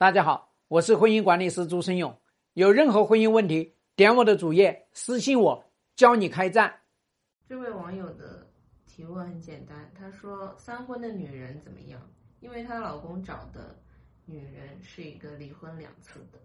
大家好，我是婚姻管理师朱生勇。有任何婚姻问题，点我的主页私信我，教你开战。这位网友的提问很简单，他说三婚的女人怎么样？因为她老公找的女人是一个离婚两次的。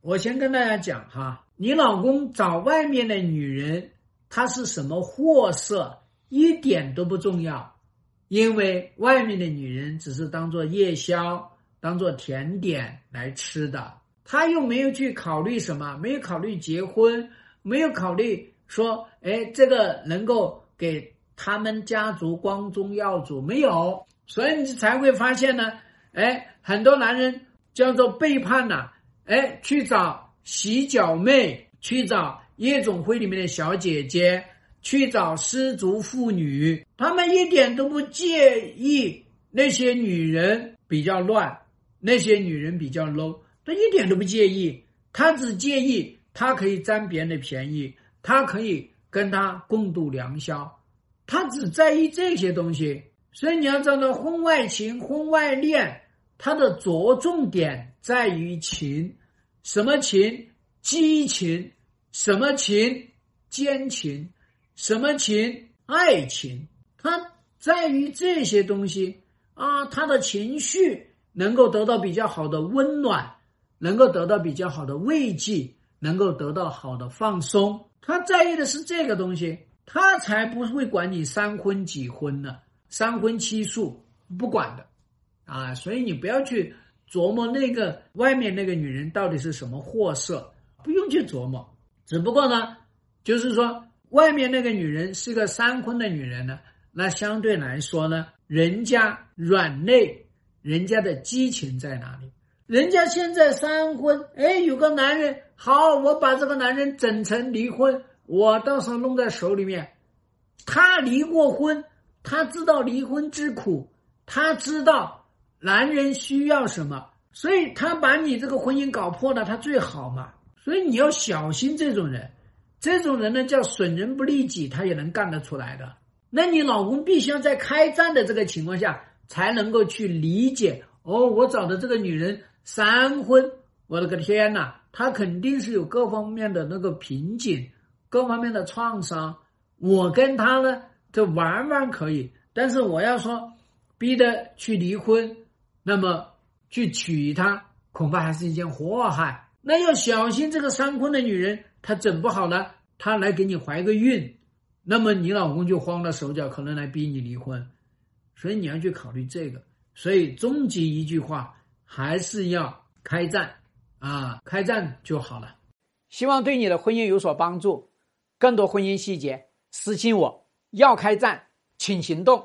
我先跟大家讲哈，你老公找外面的女人，她是什么货色，一点都不重要，因为外面的女人只是当做夜宵。当做甜点来吃的，他又没有去考虑什么，没有考虑结婚，没有考虑说，哎，这个能够给他们家族光宗耀祖，没有，所以你才会发现呢，哎，很多男人叫做背叛了，哎，去找洗脚妹，去找夜总会里面的小姐姐，去找失足妇女，他们一点都不介意那些女人比较乱。那些女人比较 low，她一点都不介意，她只介意她可以占别人的便宜，她可以跟他共度良宵，她只在意这些东西。所以你要知道，婚外情、婚外恋，它的着重点在于情，什么情？激情，什么情？奸情，什么情？爱情，它在于这些东西啊，他的情绪。能够得到比较好的温暖，能够得到比较好的慰藉，能够得到好的放松。他在意的是这个东西，他才不会管你三婚几婚呢，三婚七素不管的，啊，所以你不要去琢磨那个外面那个女人到底是什么货色，不用去琢磨。只不过呢，就是说外面那个女人是个三婚的女人呢，那相对来说呢，人家软肋。人家的激情在哪里？人家现在三婚，哎，有个男人好，我把这个男人整成离婚，我到时候弄在手里面。他离过婚，他知道离婚之苦，他知道男人需要什么，所以他把你这个婚姻搞破了，他最好嘛。所以你要小心这种人，这种人呢叫损人不利己，他也能干得出来的。那你老公必须要在开战的这个情况下。才能够去理解哦，我找的这个女人三婚，我的个天呐，她肯定是有各方面的那个瓶颈，各方面的创伤。我跟她呢，这玩玩可以，但是我要说逼的去离婚，那么去娶她，恐怕还是一件祸害。那要小心这个三婚的女人，她整不好了，她来给你怀个孕，那么你老公就慌了手脚，可能来逼你离婚。所以你要去考虑这个，所以终极一句话还是要开战啊，开战就好了。希望对你的婚姻有所帮助。更多婚姻细节私信我。要开战，请行动。